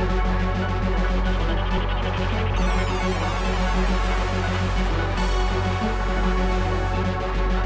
Thank you.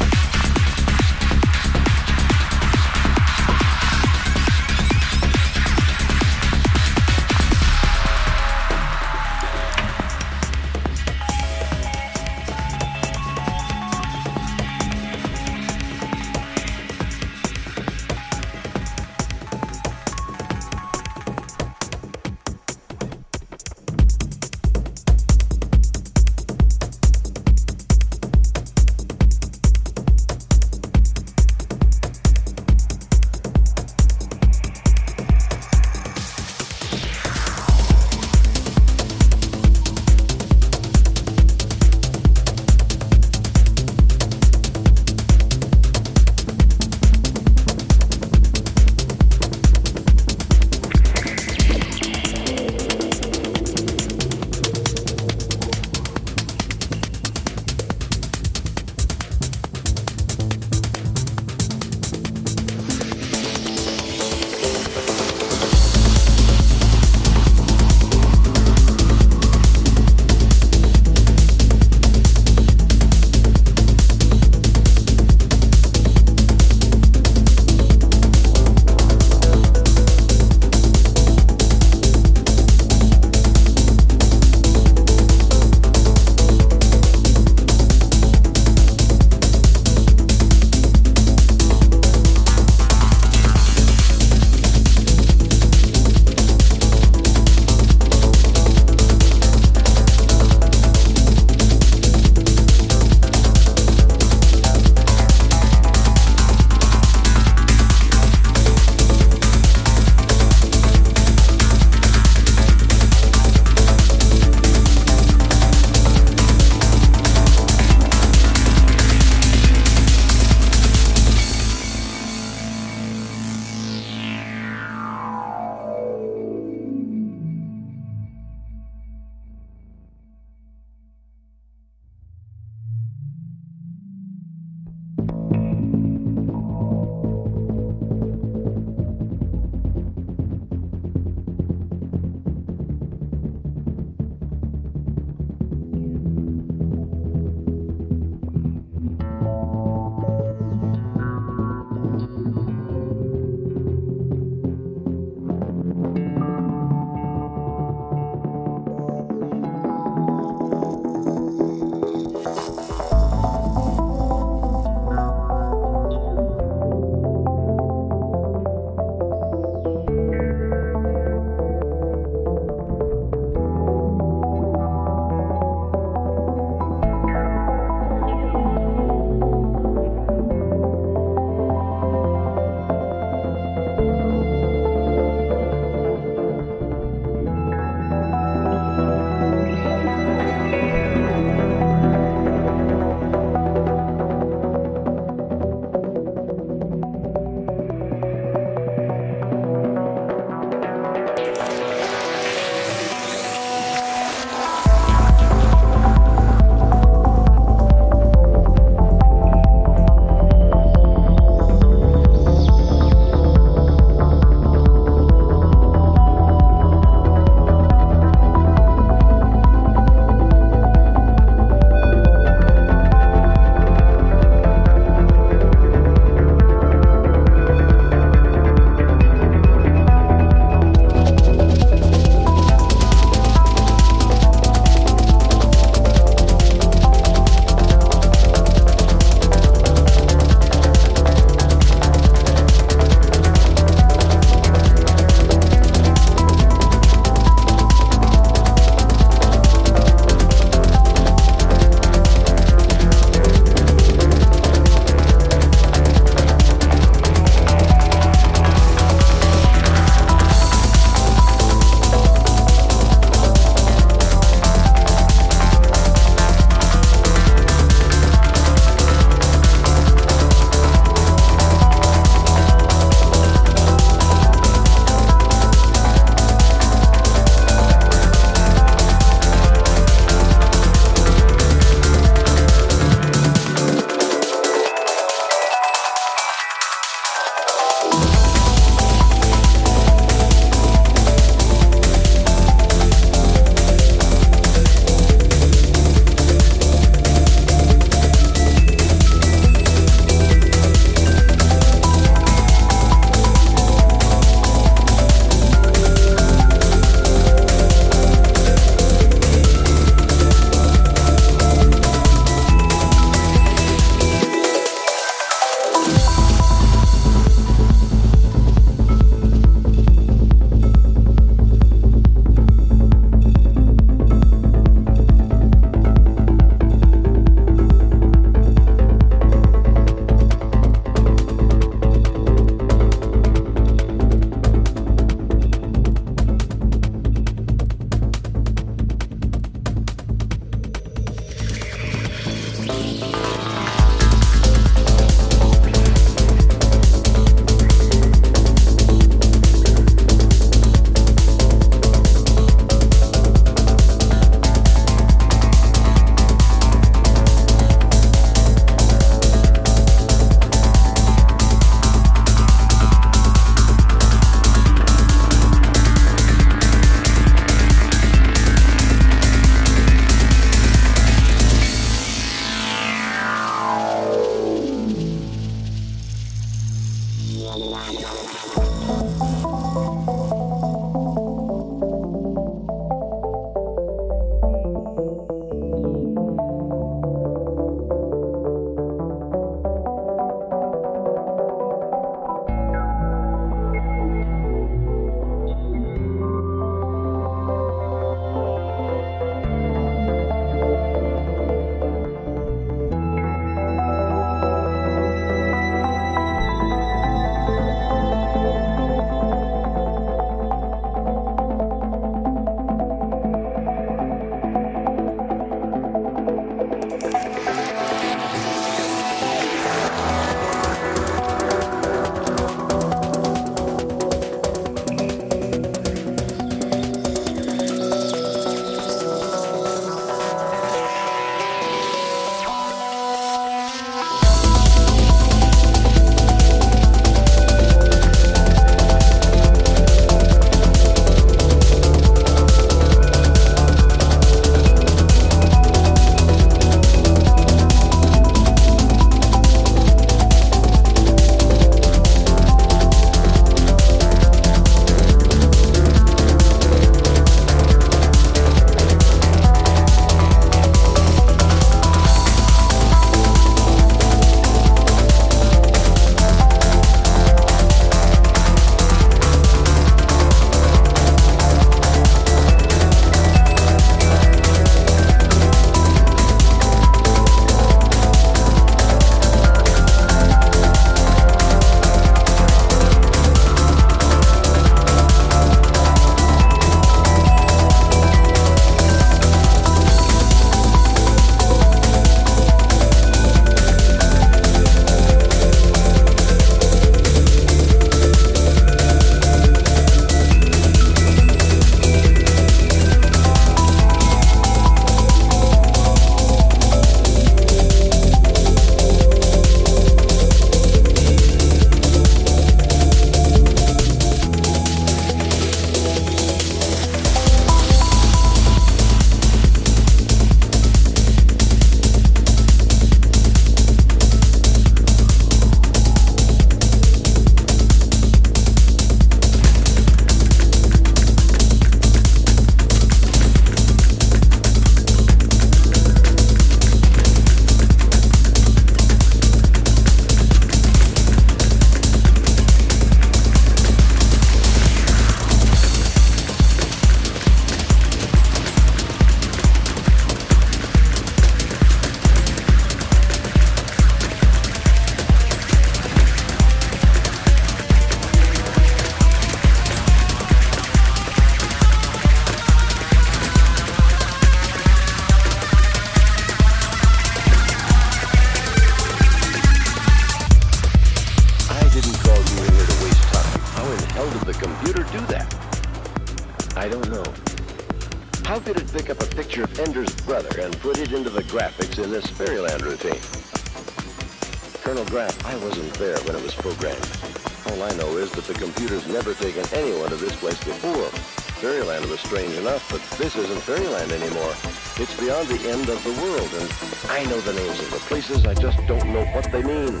Isn't Fairyland anymore. It's beyond the end of the world, and I know the names of the places, I just don't know what they mean.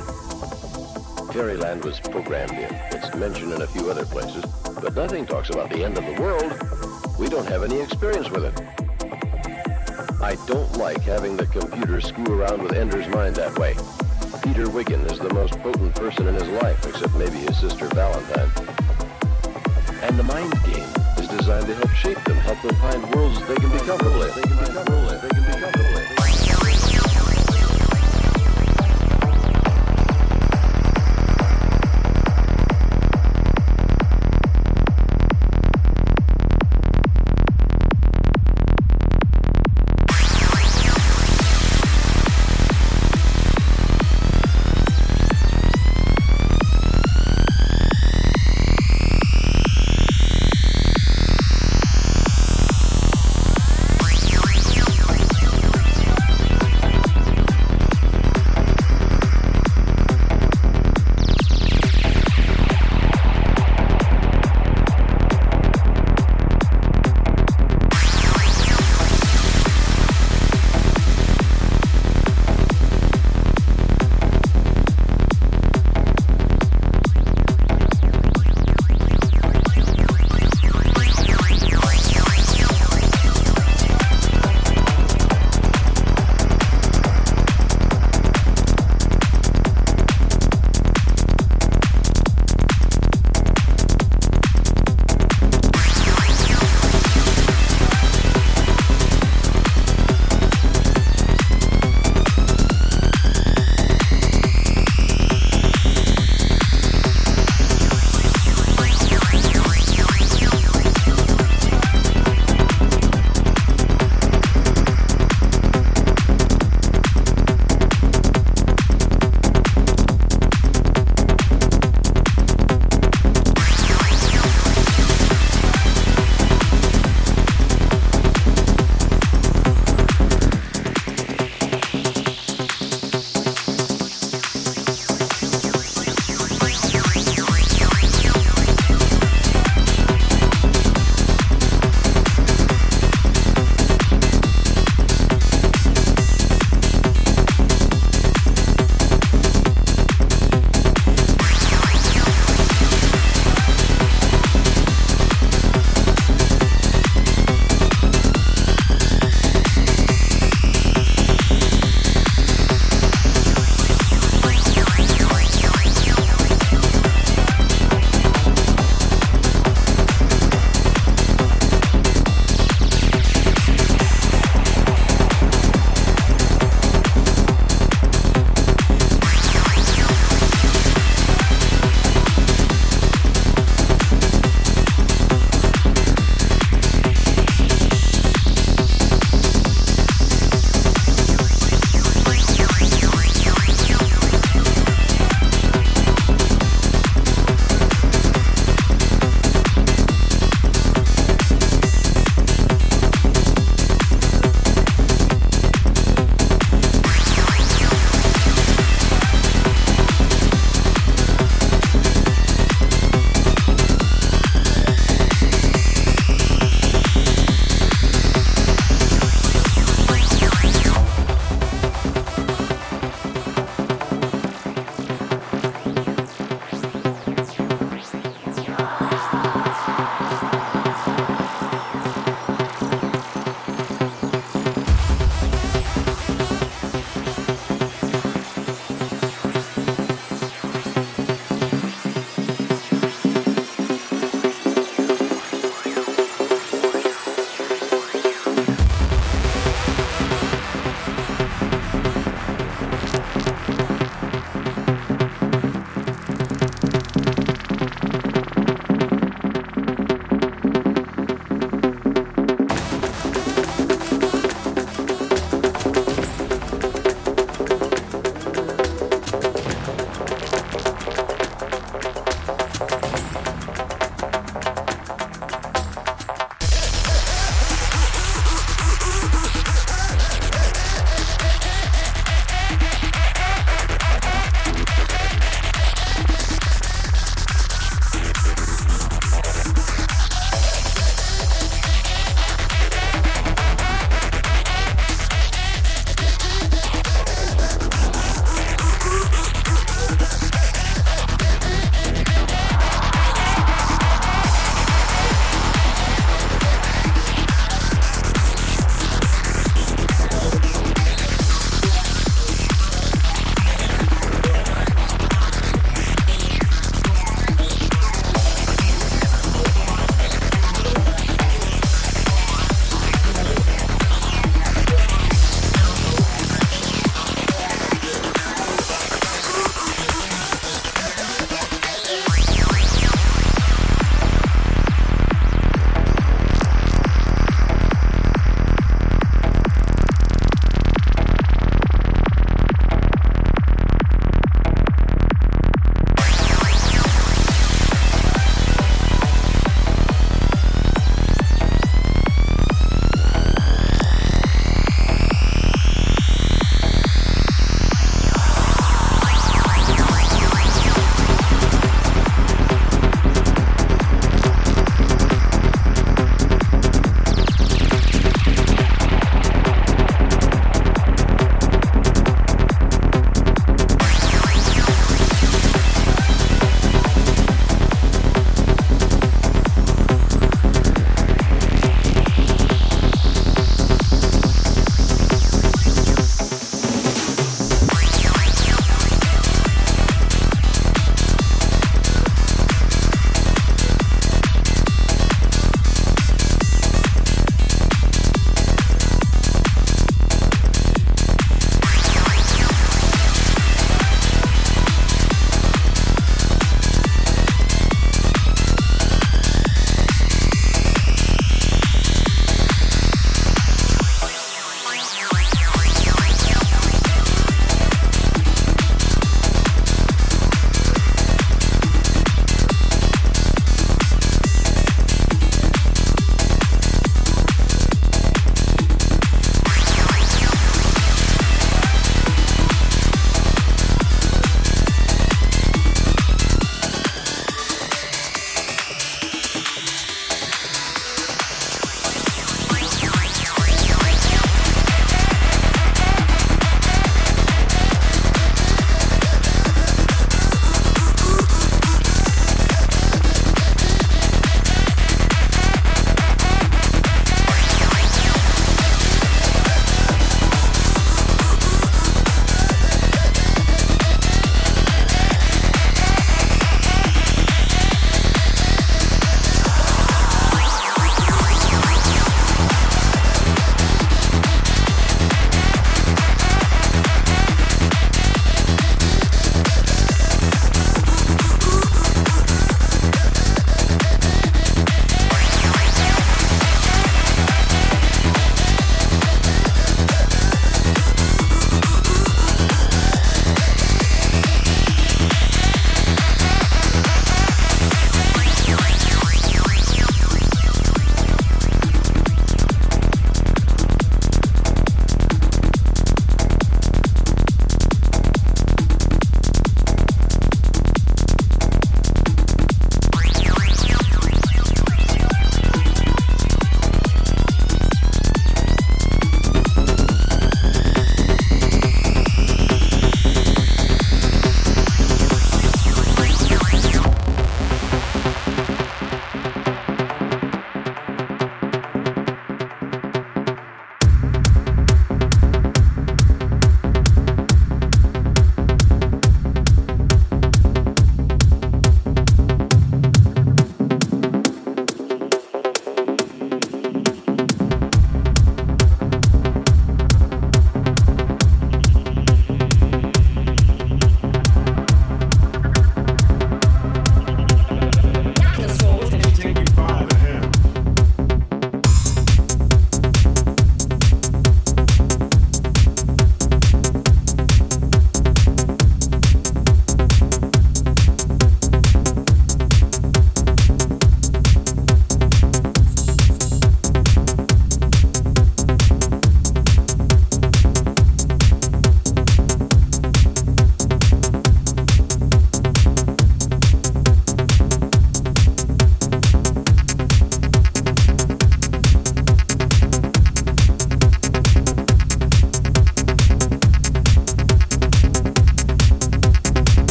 Fairyland was programmed in. It's mentioned in a few other places, but nothing talks about the end of the world. We don't have any experience with it. I don't like having the computer screw around with Ender's mind that way. Peter Wiggin is the most potent person in his life, except maybe his sister Valentine. And the mind game designed to help shape them, help them find worlds they can be comfortable in.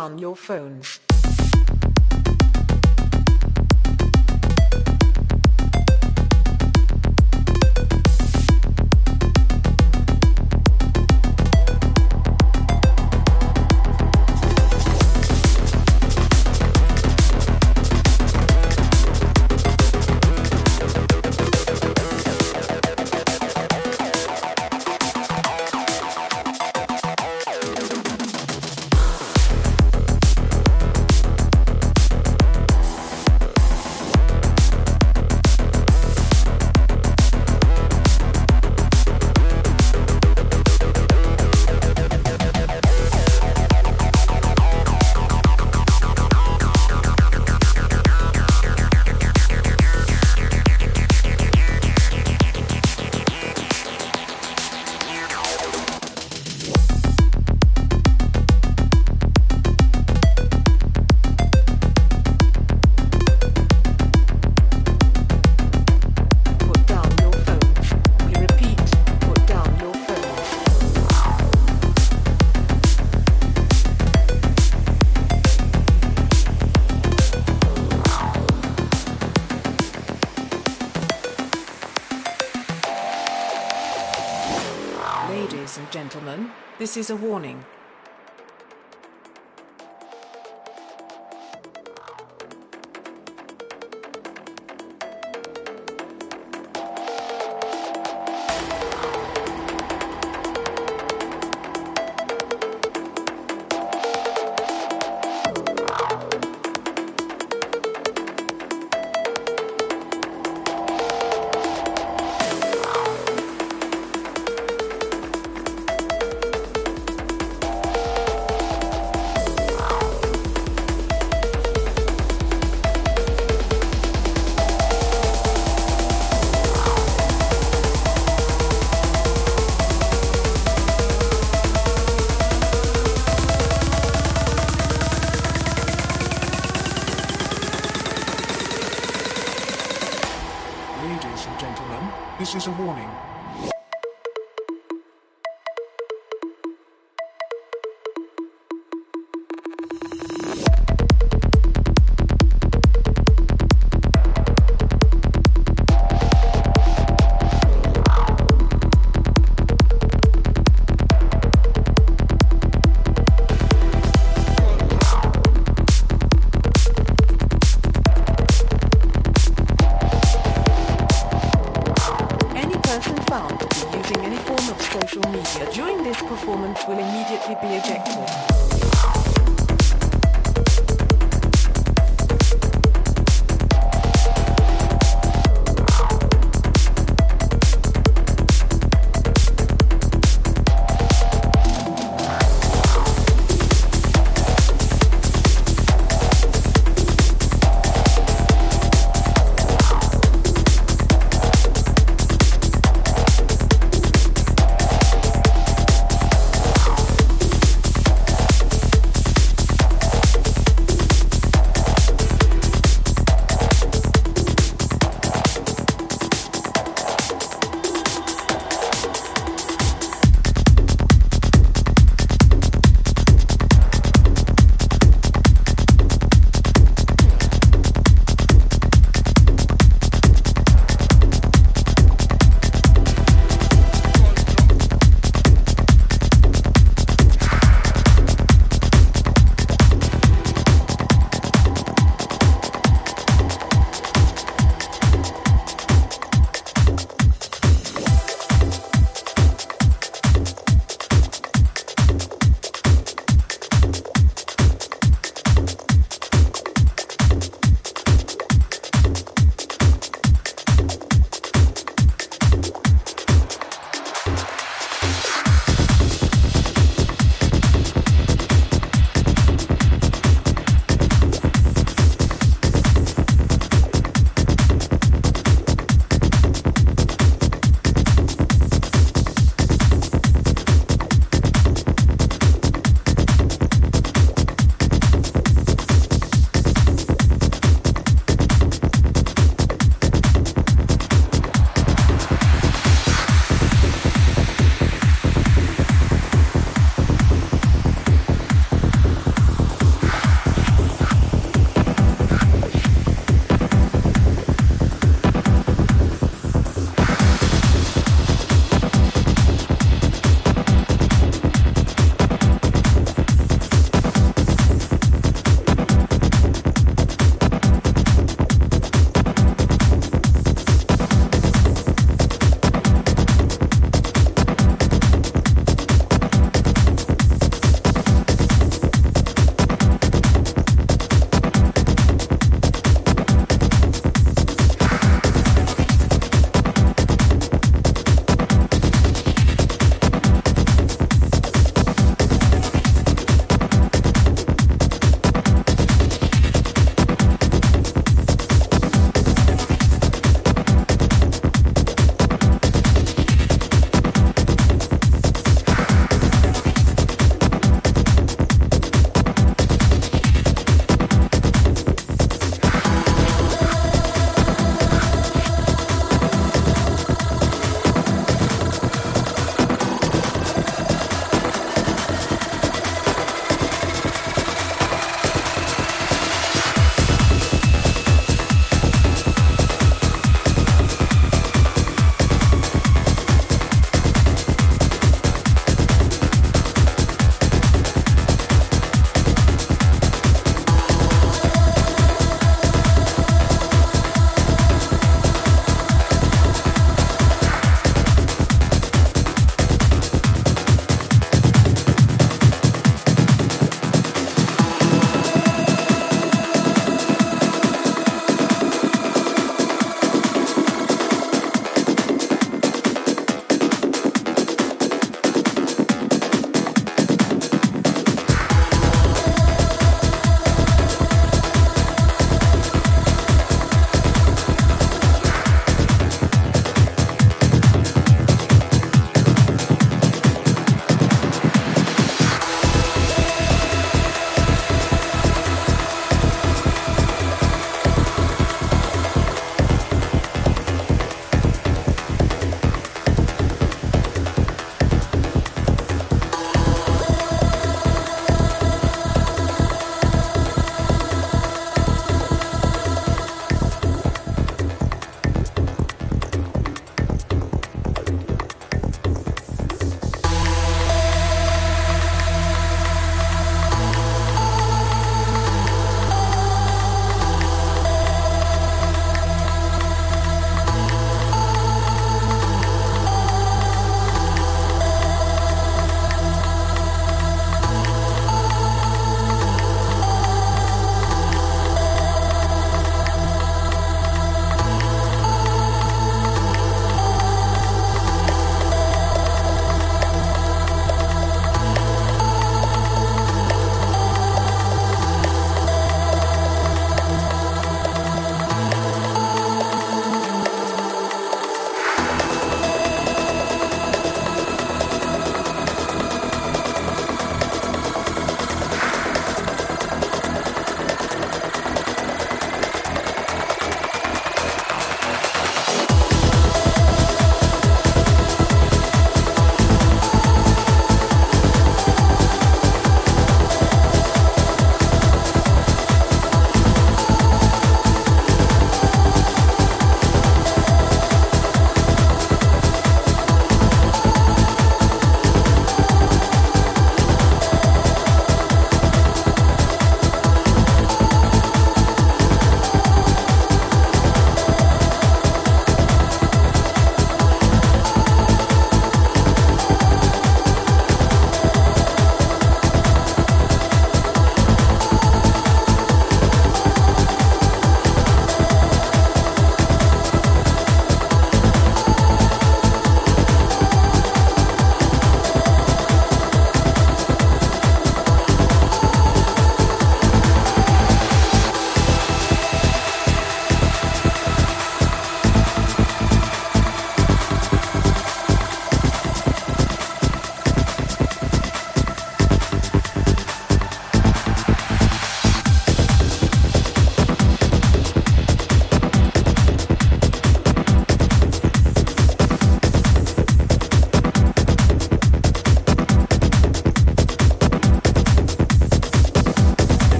Down your phones. This is a warning.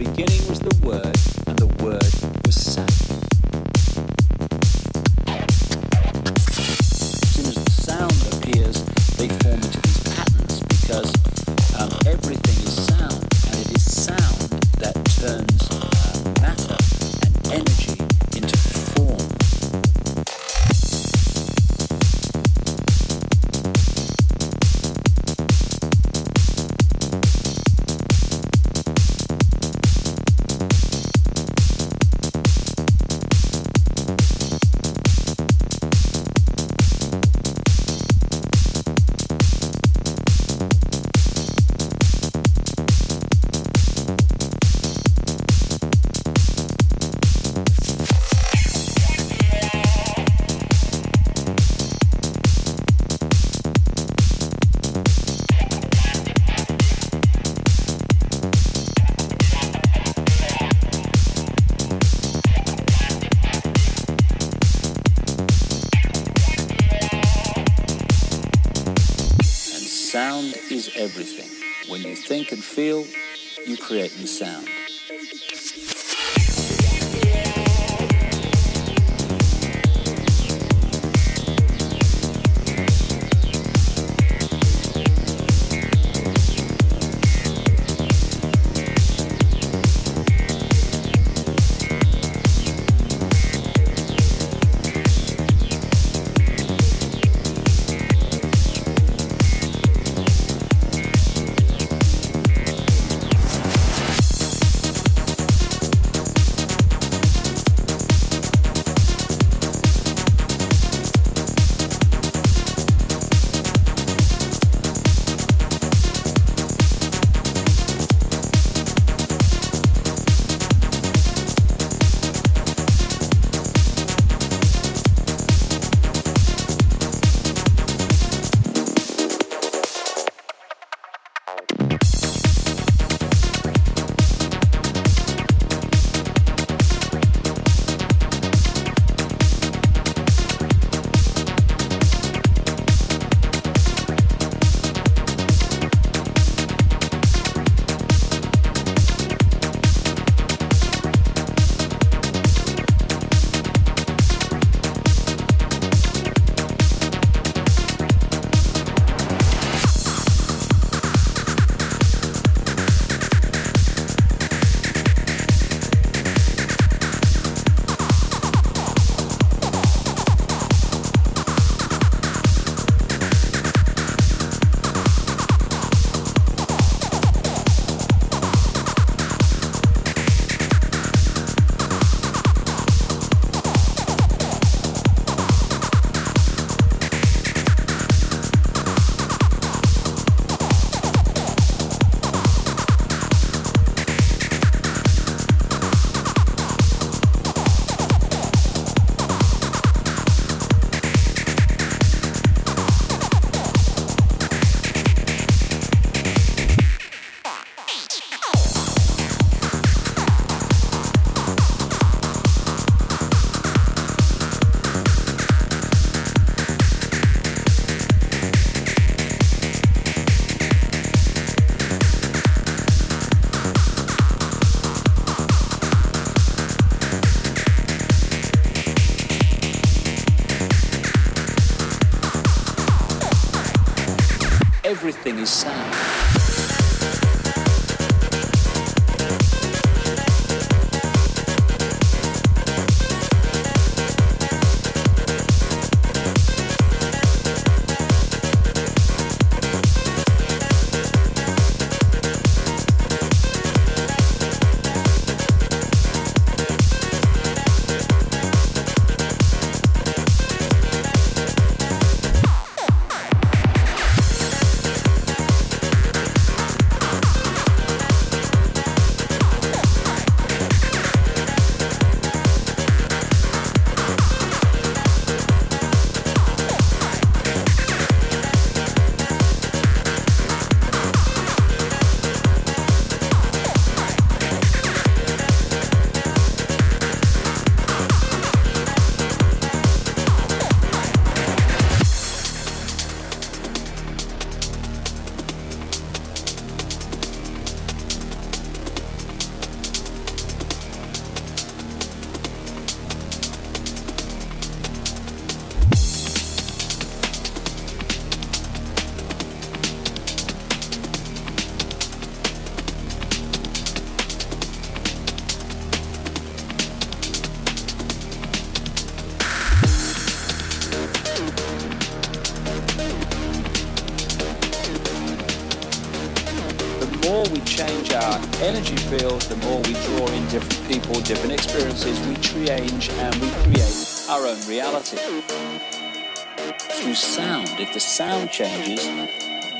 beginning was the Word, and the Word everything. When you think and feel, you create new sound. Everything is sound.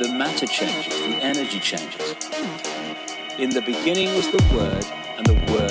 The matter changes, the energy changes. In the beginning was the Word, and the Word